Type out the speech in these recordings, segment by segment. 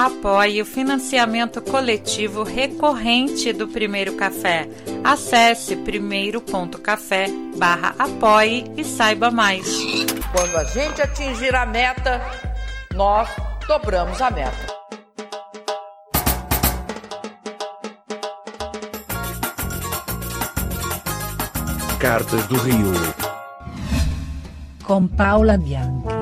Apoie o financiamento coletivo recorrente do Primeiro Café. Acesse primeiro.café barra apoie e saiba mais. Quando a gente atingir a meta, nós dobramos a meta. Cartas do Rio. Com Paula Bianchi.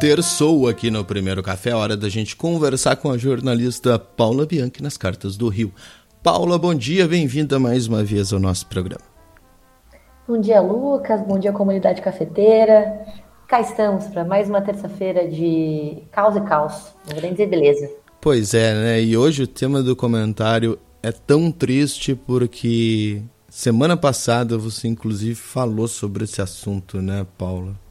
Terçou aqui no Primeiro Café, hora da gente conversar com a jornalista Paula Bianchi nas Cartas do Rio. Paula, bom dia, bem-vinda mais uma vez ao nosso programa. Bom dia, Lucas, bom dia, comunidade cafeteira. Cá estamos para mais uma terça-feira de caos e caos, grande beleza. Pois é, né? E hoje o tema do comentário é tão triste porque semana passada você inclusive falou sobre esse assunto, né, Paula?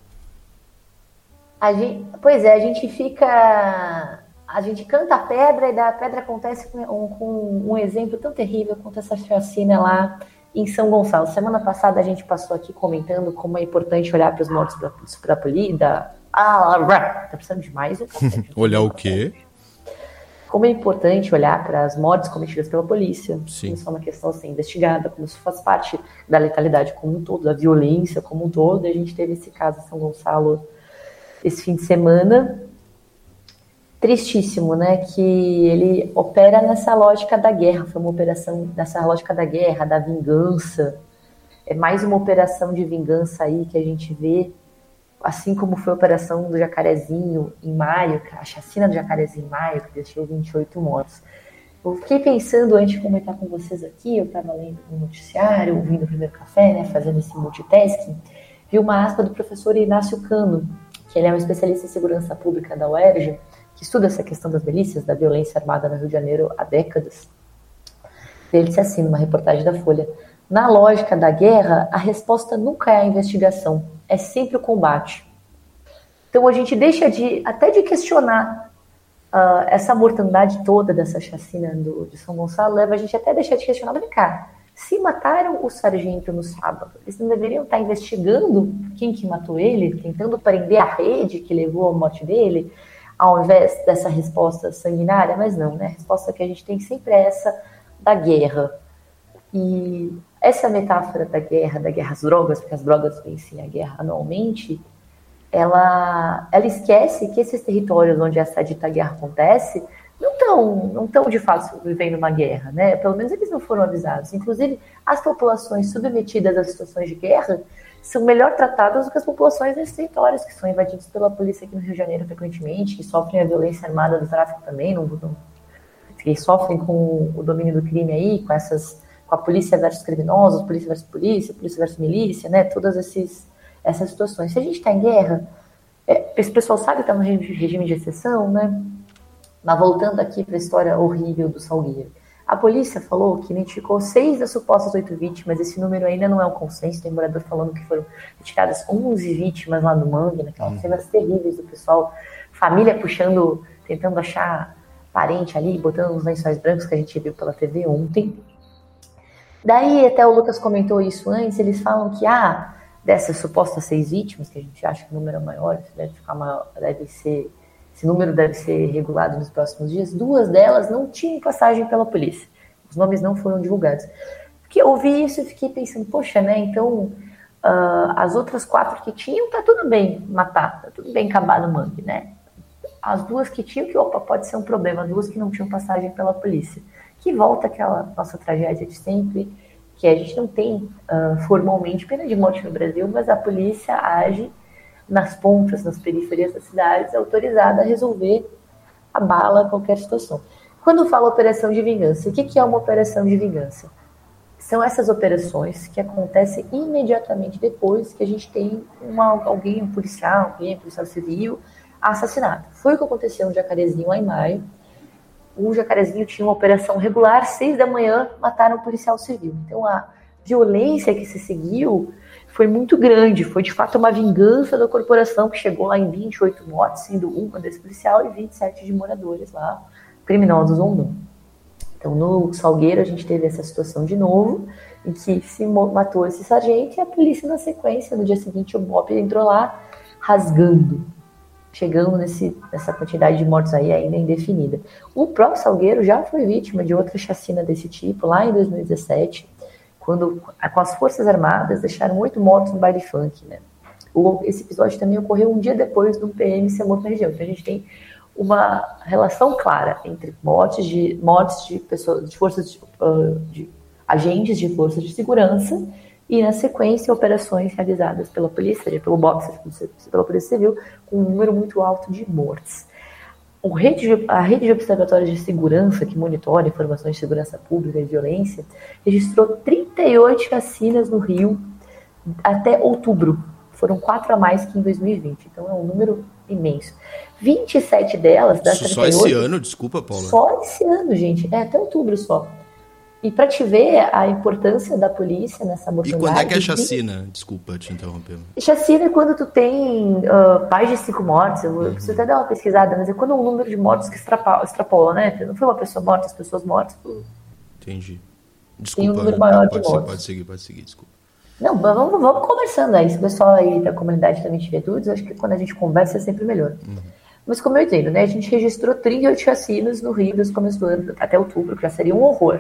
Gente, pois é, a gente fica. A gente canta a pedra e da pedra acontece com um, com um exemplo tão terrível quanto essa chacina lá em São Gonçalo. Semana passada a gente passou aqui comentando como é importante olhar para os mortos para a polícia. Ah, tá precisando de mais olhar o quê? como é importante olhar para as mortes cometidas pela polícia, Sim. isso é uma questão a ser investigada, como isso faz parte da letalidade como um todo, da violência como um todo. E a gente teve esse caso em São Gonçalo esse fim de semana, tristíssimo, né? Que ele opera nessa lógica da guerra, foi uma operação nessa lógica da guerra, da vingança. É mais uma operação de vingança aí que a gente vê assim como foi a operação do Jacarezinho em maio, a chacina do Jacarezinho em maio, que deixou 28 mortos. Eu fiquei pensando antes de comentar com vocês aqui, eu estava lendo um noticiário, ouvindo o primeiro café, né, fazendo esse multitasking, vi uma aspa do professor Inácio Cano, que ele é um especialista em segurança pública da UERJ, que estuda essa questão das milícias, da violência armada no Rio de Janeiro há décadas. Ele disse assim, numa reportagem da Folha, na lógica da guerra, a resposta nunca é a investigação, é sempre o combate. Então a gente deixa de até de questionar uh, essa mortandade toda dessa chacina do, de São Gonçalo, leva a gente até a deixar de questionar, cá, se mataram o sargento no sábado, eles não deveriam estar investigando quem que matou ele, tentando prender a rede que levou à morte dele, ao invés dessa resposta sanguinária? Mas não, né? A resposta que a gente tem sempre é essa da guerra. E essa metáfora da guerra, da guerra às drogas, porque as drogas vencem a guerra anualmente, ela, ela esquece que esses territórios onde essa dita guerra acontece não estão não tão de fato vivendo uma guerra, né? Pelo menos eles não foram avisados. Inclusive, as populações submetidas a situações de guerra são melhor tratadas do que as populações desses territórios que são invadidos pela polícia aqui no Rio de Janeiro frequentemente, que sofrem a violência armada do tráfico também, não, não, que sofrem com o domínio do crime aí, com essas com a polícia versus criminosos, polícia versus polícia, polícia versus milícia, né? Todas esses, essas situações. Se a gente está em guerra, é, esse pessoal sabe que está no regime de exceção, né? Mas voltando aqui para a história horrível do Salgueiro. A polícia falou que identificou seis das supostas oito vítimas. Esse número ainda não é um consenso. Tem morador falando que foram retiradas 11 vítimas lá no Mangue, naquelas uhum. cenas terríveis do pessoal, família puxando, tentando achar parente ali, botando os lençóis brancos que a gente viu pela TV ontem. Daí, até o Lucas comentou isso antes, eles falam que, ah, dessas supostas seis vítimas, que a gente acha que o número é maior, deve ficar maior, deve ser, esse número deve ser regulado nos próximos dias, duas delas não tinham passagem pela polícia. Os nomes não foram divulgados. Porque ouvi isso e fiquei pensando, poxa, né, então uh, as outras quatro que tinham, tá tudo bem matar, tá tudo bem acabar no mangue, né? As duas que tinham, que opa, pode ser um problema, duas que não tinham passagem pela polícia que volta aquela nossa tragédia de sempre, que a gente não tem uh, formalmente pena de morte no Brasil, mas a polícia age nas pontas, nas periferias das cidades, autorizada a resolver a bala qualquer situação. Quando fala operação de vingança, o que, que é uma operação de vingança? São essas operações que acontecem imediatamente depois que a gente tem uma, alguém, um policial, alguém, um policial civil, assassinado. Foi o que aconteceu no Jacarezinho lá em maio, o Jacarezinho tinha uma operação regular, seis da manhã mataram um policial civil. Então a violência que se seguiu foi muito grande, foi de fato uma vingança da corporação que chegou lá em 28 mortes, sendo uma desse policial e 27 de moradores lá, criminosos ou não. Então no Salgueiro a gente teve essa situação de novo, em que se matou esse sargento e a polícia na sequência, no dia seguinte o BOP entrou lá rasgando chegando nesse, nessa quantidade de mortos aí ainda indefinida. O próprio Salgueiro já foi vítima de outra chacina desse tipo lá em 2017, quando com as Forças Armadas deixaram oito mortos no baile funk, né? O, esse episódio também ocorreu um dia depois do PM ser morto na região. Então a gente tem uma relação clara entre mortes de mortes de pessoas, de forças de, uh, de agentes de forças de segurança e, na sequência, operações realizadas pela polícia, pelo BOPS, pela Polícia Civil, com um número muito alto de mortes. Rede, a rede de observatórios de segurança, que monitora informações de segurança pública e violência, registrou 38 chacinas no Rio até outubro. Foram quatro a mais que em 2020. Então é um número imenso. 27 delas, das Isso 38, só esse ano, desculpa, Paula. Só esse ano, gente. É até outubro só. E para te ver a importância da polícia nessa mortandade... E quando é que é chacina? De... Desculpa te interromper. Chacina é quando tu tem uh, mais de cinco mortes. Eu uhum. preciso até dar uma pesquisada, mas é quando um número de mortes que extrapola, extrapola né? Não foi uma pessoa morta, as pessoas mortas. Entendi. Desculpa. Tem um número maior pode, de mortes. Pode seguir, pode seguir, desculpa. Não, vamos, vamos conversando aí. Se o pessoal aí da comunidade também tiver dúvidas, acho que quando a gente conversa é sempre melhor. Uhum. Mas como eu entendo, né? A gente registrou 38 chacinas no Rio desde o começo do ano até outubro, que já seria um horror.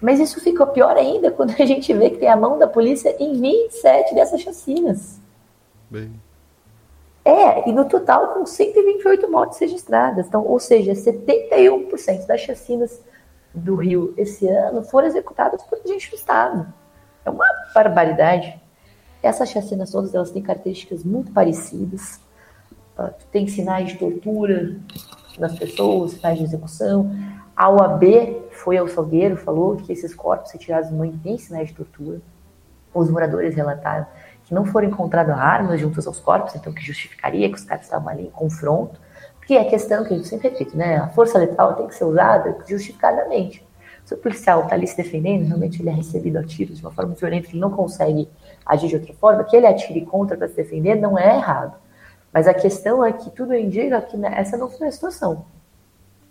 Mas isso fica pior ainda quando a gente vê que tem a mão da polícia em 27 dessas chacinas. Bem. É, e no total com 128 mortes registradas. Então, ou seja, 71% das chacinas do Rio esse ano foram executadas por agente do Estado. É uma barbaridade. Essas chacinas todas elas têm características muito parecidas. Uh, tem sinais de tortura nas pessoas, sinais de execução. A OAB foi ao Salgueiro, falou que esses corpos retirados não têm sinais de tortura. Os moradores relataram que não foram encontradas armas juntos aos corpos, então que justificaria que os caras estavam ali em confronto. Porque é a questão que a gente sempre repite, né? A força letal tem que ser usada justificadamente. Se o policial está ali se defendendo, realmente ele é recebido a tiros de uma forma violenta, ele não consegue agir de outra forma, que ele atire contra para se defender não é errado. Mas a questão é que tudo indica que essa não foi a situação.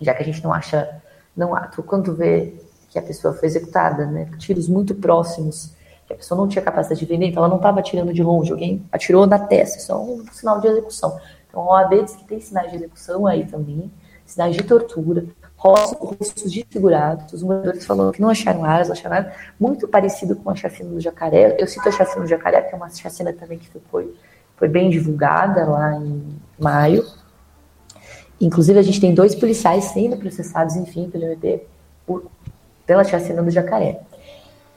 Já que a gente não acha não. Quando tu vê que a pessoa foi executada, né, tiros muito próximos, que a pessoa não tinha capacidade de vender, então ela não estava atirando de longe, alguém atirou na testa, isso é um sinal de execução. Então a OAB diz que tem sinais de execução aí também, sinais de tortura, rostos desfigurados, os moradores falaram que não acharam armas, acharam armas muito parecido com a chacina do Jacaré. Eu cito a chacina do Jacaré, que é uma chacina também que foi, foi bem divulgada lá em maio, Inclusive, a gente tem dois policiais sendo processados, enfim, pelo MP, por, pela chacina do jacaré.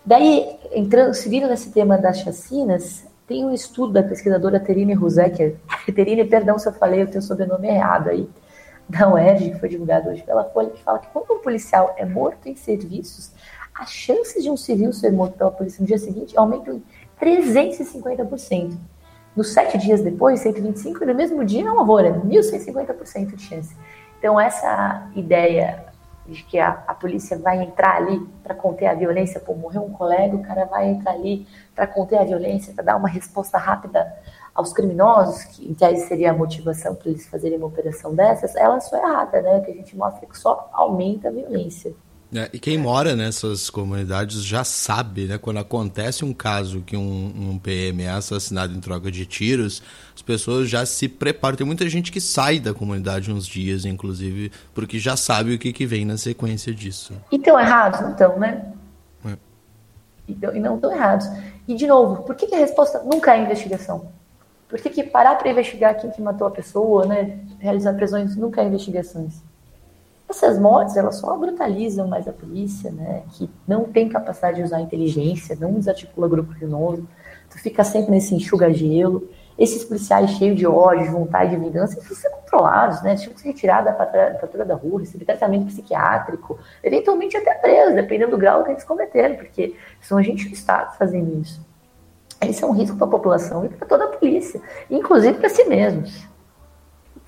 Daí, entrando, seguindo nesse tema das chacinas, tem um estudo da pesquisadora Terine Ruzecker. Terine, perdão se eu falei o teu sobrenome errado aí, da UERJ, que foi divulgado hoje pela Folha, que fala que quando um policial é morto em serviços, as chances de um civil ser morto pela polícia no dia seguinte aumentam em 350%. Nos sete dias depois, 125, no mesmo dia é horror, é 1.150% de chance. Então, essa ideia de que a, a polícia vai entrar ali para conter a violência, pô, morreu um colega, o cara vai entrar ali para conter a violência, para dar uma resposta rápida aos criminosos, que em tese seria a motivação para eles fazerem uma operação dessas, ela só é errada, né? Que a gente mostra que só aumenta a violência. É, e quem mora nessas comunidades já sabe, né? Quando acontece um caso que um, um, PM é assassinado em troca de tiros, as pessoas já se preparam. Tem muita gente que sai da comunidade uns dias, inclusive, porque já sabe o que, que vem na sequência disso. E estão errados, então, né? É. E, não estão errados. E, de novo, por que, que, a resposta nunca é investigação? Por que, que parar para investigar quem que matou a pessoa, né? Realizar prisões nunca é investigações? Essas mortes, elas só brutalizam mais a polícia, né? Que não tem capacidade de usar inteligência, não desarticula grupo criminoso. Tu fica sempre nesse enxuga-gelo. Esses policiais cheios de ódio, de vontade de vingança, eles precisam ser controlados, né? Eles tinham que ser retirados da patrulha da rua, receber tratamento psiquiátrico, eventualmente até preso, dependendo do grau que eles cometeram, porque são agentes do Estado fazendo isso. Esse é um risco para a população e para toda a polícia, inclusive para si mesmos.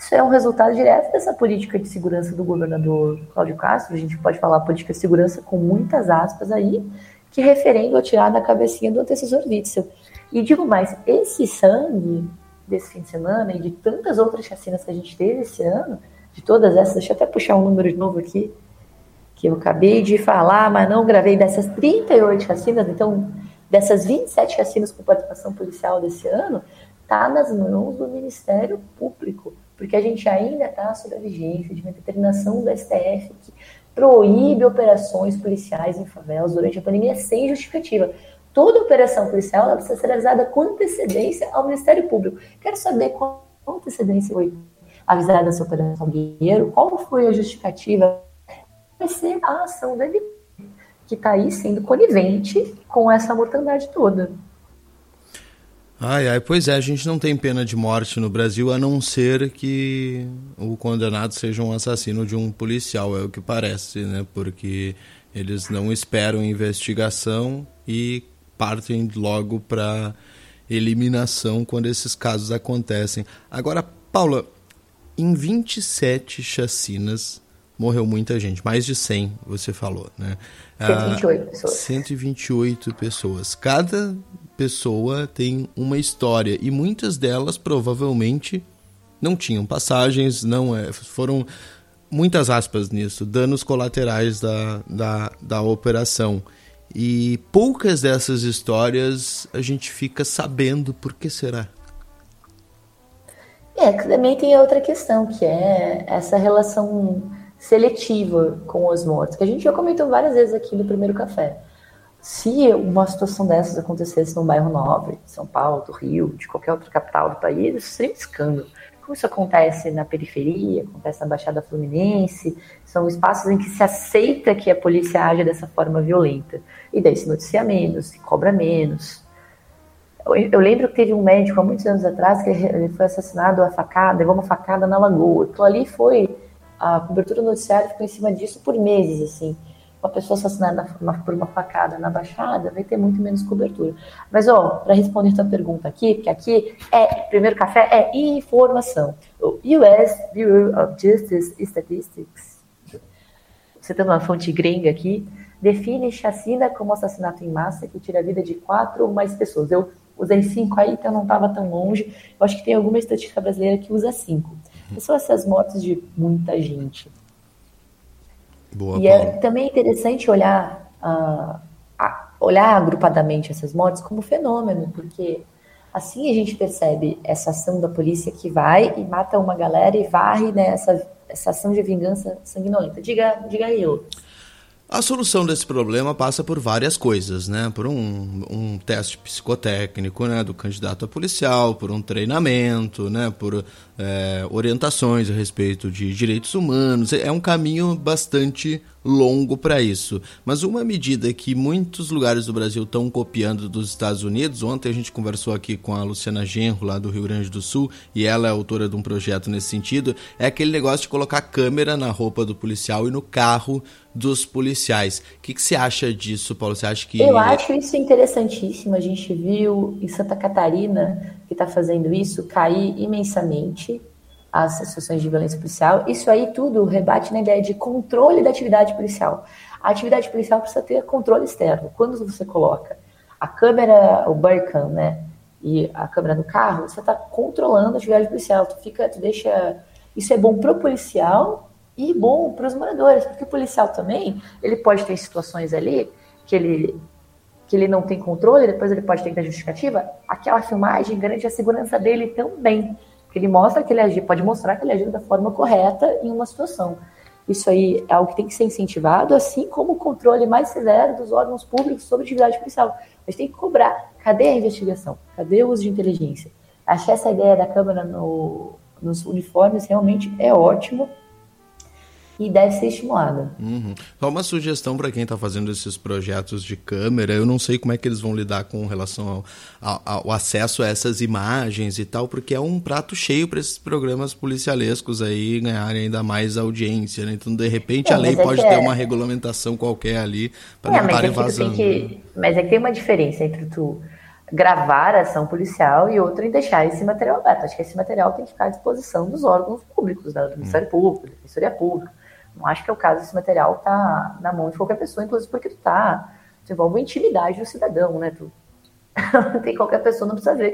Isso é um resultado direto dessa política de segurança do governador Cláudio Castro. A gente pode falar política de segurança com muitas aspas aí, que referendo a tirar da cabecinha do antecessor Witzel. E digo mais, esse sangue desse fim de semana e de tantas outras chacinas que a gente teve esse ano, de todas essas, deixa eu até puxar um número de novo aqui, que eu acabei de falar, mas não gravei, dessas 38 chacinas, então, dessas 27 chacinas com participação policial desse ano, está nas mãos do Ministério Público porque a gente ainda está sob a vigência de uma determinação do STF que proíbe operações policiais em favelas durante a pandemia sem justificativa. Toda operação policial ela precisa ser avisada com antecedência ao Ministério Público. Quero saber qual antecedência foi avisada essa operação Guerreiro, qual foi a justificativa, vai ser a ação dele que está aí sendo conivente com essa mortandade toda. Ai, ai, pois é, a gente não tem pena de morte no Brasil a não ser que o condenado seja um assassino de um policial, é o que parece, né? Porque eles não esperam investigação e partem logo para eliminação quando esses casos acontecem. Agora, Paula, em 27 chacinas morreu muita gente, mais de 100, você falou, né? 128 ah, pessoas. 128 pessoas. Cada pessoa tem uma história e muitas delas provavelmente não tinham passagens, não é, foram muitas aspas nisso, danos colaterais da, da, da operação. E poucas dessas histórias a gente fica sabendo por que será. É, também tem outra questão, que é essa relação seletiva com os mortos, que a gente já comentou várias vezes aqui no primeiro café. Se uma situação dessas acontecesse num bairro nobre, de São Paulo, do Rio, de qualquer outra capital do país, isso seria um escândalo. Como isso acontece na periferia, acontece na Baixada Fluminense, são espaços em que se aceita que a polícia age dessa forma violenta. E daí se noticia menos, se cobra menos. Eu, eu lembro que teve um médico há muitos anos atrás que ele foi assassinado a facada, levou uma facada na lagoa. Então ali foi, a cobertura noticiária ficou em cima disso por meses, assim uma pessoa assassinada por uma facada na Baixada vai ter muito menos cobertura. Mas, ó, para responder tua pergunta aqui, porque aqui é, primeiro café é informação. O US Bureau of Justice Statistics, você tem uma fonte gringa aqui, define chacina como assassinato em massa que tira a vida de quatro ou mais pessoas. Eu usei cinco aí, então não estava tão longe. Eu acho que tem alguma estatística brasileira que usa cinco. São essas mortes de muita gente. Boa, e é também interessante olhar, uh, a, olhar agrupadamente essas mortes como fenômeno, porque assim a gente percebe essa ação da polícia que vai e mata uma galera e varre né, essa, essa ação de vingança sanguinolenta. Diga, diga aí, Lucas. A solução desse problema passa por várias coisas, né? Por um, um teste psicotécnico, né, do candidato a policial, por um treinamento, né, por é, orientações a respeito de direitos humanos. É um caminho bastante longo para isso. Mas uma medida que muitos lugares do Brasil estão copiando dos Estados Unidos, ontem a gente conversou aqui com a Luciana Genro, lá do Rio Grande do Sul, e ela é autora de um projeto nesse sentido, é aquele negócio de colocar câmera na roupa do policial e no carro dos policiais. O que, que você acha disso, Paulo? Você acha que. Eu acho isso interessantíssimo. A gente viu em Santa Catarina, que está fazendo isso, cair imensamente as situações de violência policial. Isso aí tudo rebate na ideia de controle da atividade policial. A atividade policial precisa ter controle externo. Quando você coloca a câmera, o Burcam, né, e a câmera do carro, você está controlando a atividade policial. Tu fica, tu deixa. Isso é bom para o policial e bom para os moradores, porque o policial também, ele pode ter situações ali que ele que ele não tem controle, depois ele pode ter que dar justificativa. Aquela filmagem garante a segurança dele também. Ele mostra que ele pode mostrar que ele agiu da forma correta em uma situação. Isso aí é algo que tem que ser incentivado, assim como o controle mais severo dos órgãos públicos sobre atividade policial. Gente tem que cobrar. Cadê a investigação? Cadê o uso de inteligência? Achei essa ideia da Câmara no, nos uniformes realmente é ótimo e deve ser estimulada. Uhum. Só uma sugestão para quem está fazendo esses projetos de câmera, eu não sei como é que eles vão lidar com relação ao, ao, ao acesso a essas imagens e tal, porque é um prato cheio para esses programas policialescos aí ganharem ainda mais audiência, né? Então, de repente, é, a lei é pode ter é... uma regulamentação qualquer ali para é, não estarem é vazando. Que... Né? Mas é que tem uma diferença entre tu gravar a ação policial e outra em deixar esse material aberto. Acho que esse material tem que ficar à disposição dos órgãos públicos, do Ministério hum. Público, da Defensoria Pública não acho que é o caso desse material tá na mão de qualquer pessoa, inclusive porque tu tá, tu envolve a intimidade do cidadão, né? Tu, tem qualquer pessoa, não precisa ver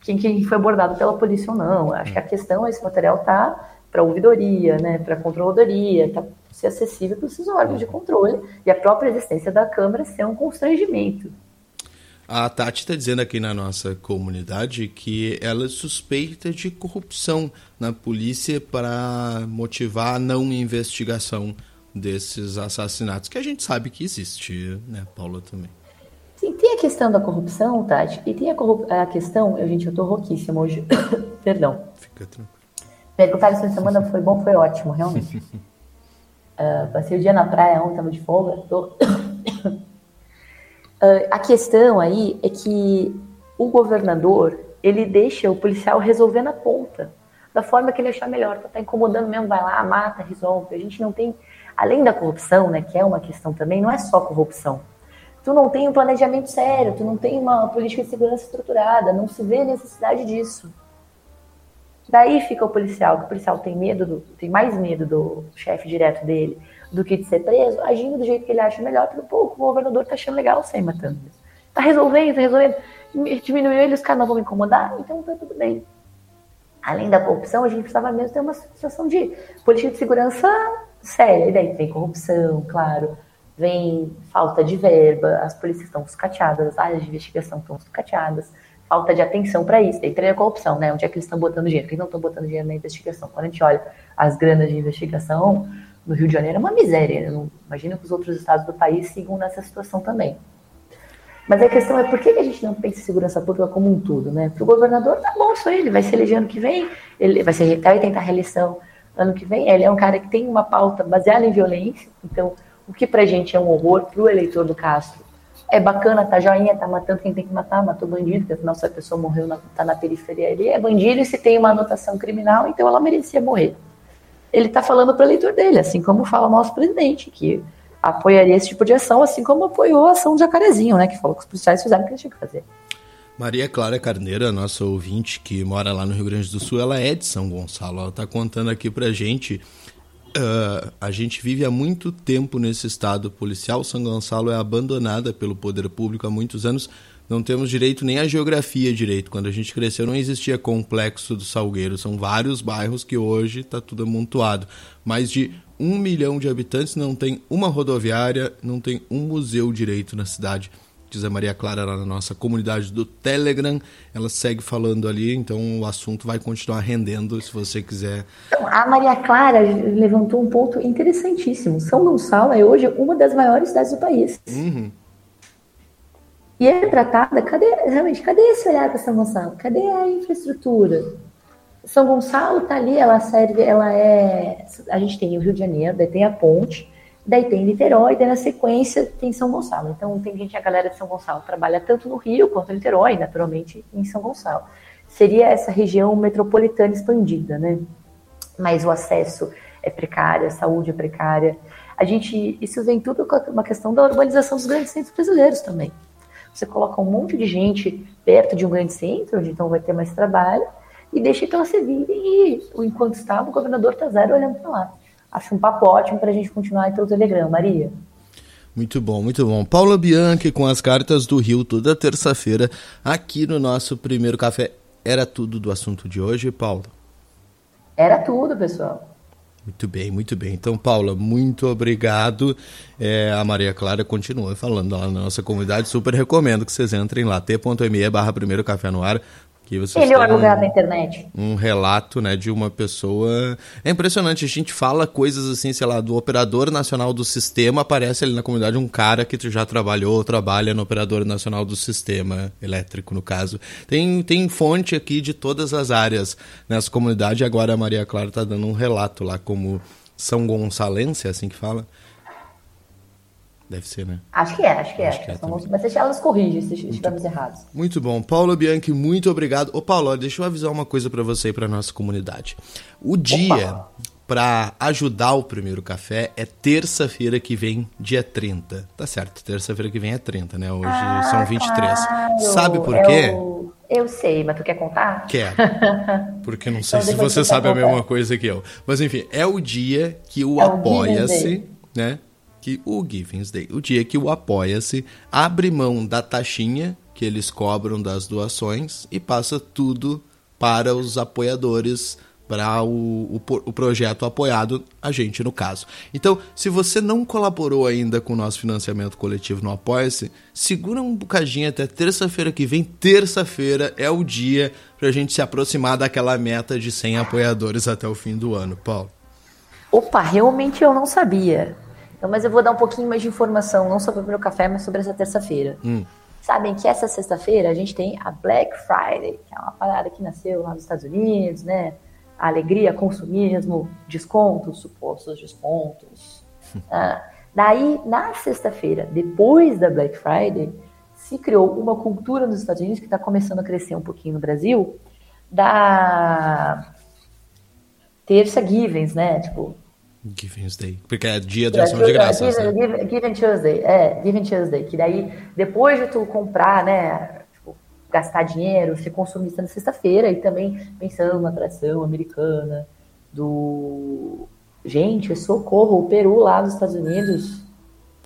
que, quem, foi abordado pela polícia ou não. Acho que a questão é esse material tá para ouvidoria, né, para controladoria, tá ser acessível para esses órgãos de controle e a própria existência da Câmara ser um constrangimento. A Tati está dizendo aqui na nossa comunidade que ela é suspeita de corrupção na polícia para motivar a não investigação desses assassinatos, que a gente sabe que existe, né, Paula, também. Sim, tem a questão da corrupção, Tati, e tem a, a questão, eu, gente, eu tô rouquíssima hoje, perdão. Fica tranquilo. Perguntar essa semana foi bom, foi ótimo, realmente. uh, passei o dia na praia ontem, tava de folga, tô... Uh, a questão aí é que o governador ele deixa o policial resolver na ponta, da forma que ele achar melhor. Tá incomodando mesmo, vai lá, mata, resolve. A gente não tem, além da corrupção, né, que é uma questão também, não é só corrupção. Tu não tem um planejamento sério, tu não tem uma política de segurança estruturada, não se vê necessidade disso. Daí fica o policial, que o policial tem medo, do, tem mais medo do chefe direto dele, do que de ser preso, agindo do jeito que ele acha melhor, porque pô, o governador tá achando legal sem matando. Tá resolvendo, tá resolvendo. Diminuiu ele, os caras não vão me incomodar, então tá tudo bem. Além da corrupção, a gente precisava mesmo ter uma situação de política de segurança séria. E daí vem corrupção, claro, vem falta de verba, as polícias estão sucateadas, as áreas de investigação estão sucateadas, falta de atenção para isso. Daí tem a corrupção, né? Onde é que eles estão botando dinheiro? Eles não estão botando dinheiro na investigação. Quando a gente olha as granas de investigação, no Rio de Janeiro é uma miséria. Eu não imagino que os outros estados do país sigam nessa situação também. Mas a questão é por que a gente não pensa em segurança pública como um todo, né? Para o governador, tá bom isso aí, ele vai se eleger ano que vem, ele vai, vai tentar reeleição ano que vem. Ele é um cara que tem uma pauta baseada em violência, então o que para a gente é um horror, para o eleitor do Castro é bacana, tá joinha, tá matando quem tem que matar, matou bandido, porque afinal se a pessoa morreu, na, tá na periferia ali, é bandido e se tem uma anotação criminal, então ela merecia morrer ele está falando para o eleitor dele, assim como fala o nosso presidente, que apoiaria esse tipo de ação, assim como apoiou a ação de Jacarezinho, né, que falou que os policiais fizeram o que eles tinham que fazer. Maria Clara Carneira, nossa ouvinte que mora lá no Rio Grande do Sul, ela é de São Gonçalo. Ela está contando aqui para gente. Uh, a gente vive há muito tempo nesse estado policial. São Gonçalo é abandonada pelo poder público há muitos anos não temos direito nem a geografia direito. Quando a gente cresceu não existia complexo do Salgueiro. São vários bairros que hoje está tudo amontoado. Mais de um milhão de habitantes não tem uma rodoviária, não tem um museu direito na cidade. Diz a Maria Clara lá na nossa comunidade do Telegram. Ela segue falando ali, então o assunto vai continuar rendendo se você quiser. Então, a Maria Clara levantou um ponto interessantíssimo. São Gonçalo é hoje uma das maiores cidades do país. Uhum. E é tratada, cadê, realmente, cadê esse olhar para São Gonçalo? Cadê a infraestrutura? São Gonçalo está ali, ela serve, ela é. A gente tem o Rio de Janeiro, daí tem a ponte, daí tem Niterói, daí na sequência tem São Gonçalo. Então tem gente, a galera de São Gonçalo trabalha tanto no Rio quanto em Niterói, naturalmente em São Gonçalo. Seria essa região metropolitana expandida, né? Mas o acesso é precário, a saúde é precária. A gente, isso vem tudo com uma questão da urbanização dos grandes centros brasileiros também. Você coloca um monte de gente perto de um grande centro, onde então vai ter mais trabalho, e deixa que elas se virem e, enquanto estava, o governador está zero olhando para lá. Acho um papo ótimo para a gente continuar aí pelo Telegram. Maria. Muito bom, muito bom. Paula Bianchi com as cartas do Rio toda terça-feira aqui no nosso primeiro café. Era tudo do assunto de hoje, Paula? Era tudo, pessoal. Muito bem, muito bem. Então, Paula, muito obrigado. É, a Maria Clara continua falando lá na nossa comunidade. Super recomendo que vocês entrem lá, t.me barra primeiro café no ar. Que vocês Melhor lugar da internet. Um relato, né, de uma pessoa. É impressionante, a gente fala coisas assim, sei lá, do operador nacional do sistema, aparece ali na comunidade um cara que já trabalhou ou trabalha no operador nacional do sistema elétrico, no caso. Tem, tem fonte aqui de todas as áreas nessa comunidade, agora a Maria Clara está dando um relato lá como São Gonçalense, é assim que fala Deve ser, né? Acho que é, acho que é. Acho que é mas elas corrigem se estivermos errados. Muito bom. Paulo Bianchi, muito obrigado. Ô, Paulo, deixa eu avisar uma coisa para você e para nossa comunidade. O dia para ajudar o primeiro café é terça-feira que vem, dia 30. Tá certo, terça-feira que vem é 30, né? Hoje ah, são 23. Claro. Sabe por quê? Eu, eu sei, mas tu quer contar? Quero. Porque não sei então, se você sabe a mesma coisa que eu. Mas enfim, é o dia que o é Apoia-se, né? Que o Givings Day, o dia que o Apoia-se abre mão da taxinha que eles cobram das doações e passa tudo para os apoiadores para o, o, o, projeto apoiado, a gente no caso. Então, se você não colaborou ainda com o nosso financiamento coletivo no Apoia-se, segura um bocadinho até terça-feira que vem. Terça-feira é o dia para a gente se aproximar daquela meta de 100 apoiadores até o fim do ano. Paulo. Opa, realmente eu não sabia. Então, mas eu vou dar um pouquinho mais de informação, não sobre o meu café, mas sobre essa terça-feira. Hum. Sabem que essa sexta-feira a gente tem a Black Friday, que é uma parada que nasceu lá nos Estados Unidos, né? alegria, consumismo, descontos, supostos descontos. ah, daí, na sexta-feira, depois da Black Friday, se criou uma cultura nos Estados Unidos que está começando a crescer um pouquinho no Brasil, da terça Givens, né? Tipo, Giving Day, porque é dia de ação de graças. Giving, né? Giving Tuesday, é, Giving Tuesday, que daí, depois de tu comprar, né, gastar dinheiro, ser consumista na sexta-feira e também pensando na tradição americana do. Gente, socorro, o Peru lá nos Estados Unidos.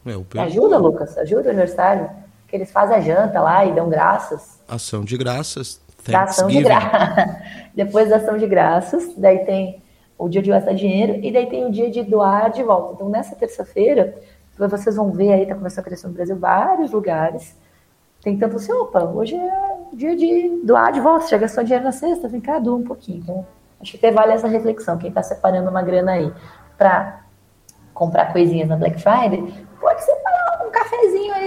É, o Peru... Ajuda, Lucas, ajuda o universitário. Que eles fazem a janta lá e dão graças. Ação de graças. Da ação de graças. Depois da ação de graças, daí tem o dia de gastar dinheiro e daí tem o dia de doar de volta. Então, nessa terça-feira, vocês vão ver aí, tá começando a crescer no Brasil, vários lugares tentando assim, opa, hoje é dia de doar de volta, já gastou dinheiro na sexta, vem cá, doa um pouquinho. Então, acho que até vale essa reflexão. Quem está separando uma grana aí para comprar coisinhas na Black Friday, pode separar um cafezinho aí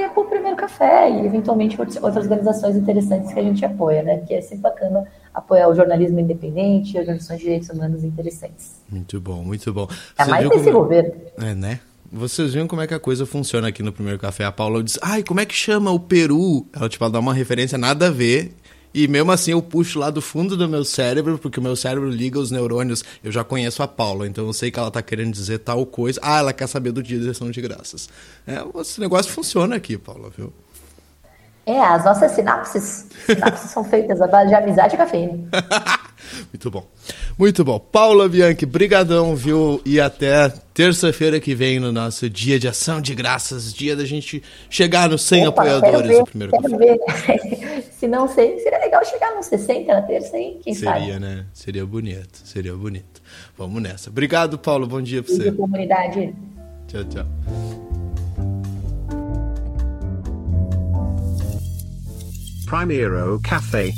primeiro café e, eventualmente, outras organizações interessantes que a gente apoia, né? Porque é sempre bacana apoiar o jornalismo independente e organizações de direitos humanos interessantes. Muito bom, muito bom. É mais desse como... governo. É, né? Vocês viram como é que a coisa funciona aqui no primeiro café? A Paula diz, ai, como é que chama o Peru? Ela, tipo, ela dá uma referência nada a ver. E mesmo assim eu puxo lá do fundo do meu cérebro, porque o meu cérebro liga os neurônios. Eu já conheço a Paula, então eu sei que ela tá querendo dizer tal coisa. Ah, ela quer saber do dia de ação de graças. É, esse negócio funciona aqui, Paula, viu? É, as nossas sinapses, sinapses são feitas a base de amizade e cafeína. Muito bom. Muito bom. Paula Bianchi, brigadão, viu? E até terça-feira que vem no nosso dia de ação de graças, dia da gente chegar nos 100 Opa, apoiadores ver, do primeiro quero. Ver. Se não sei, seria legal chegar nos 60 na terça, hein? Quem seria, sabe? né? Seria bonito, seria bonito. Vamos nessa. Obrigado, Paulo. Bom dia pra você. comunidade. Tchau, tchau. Primeiro Café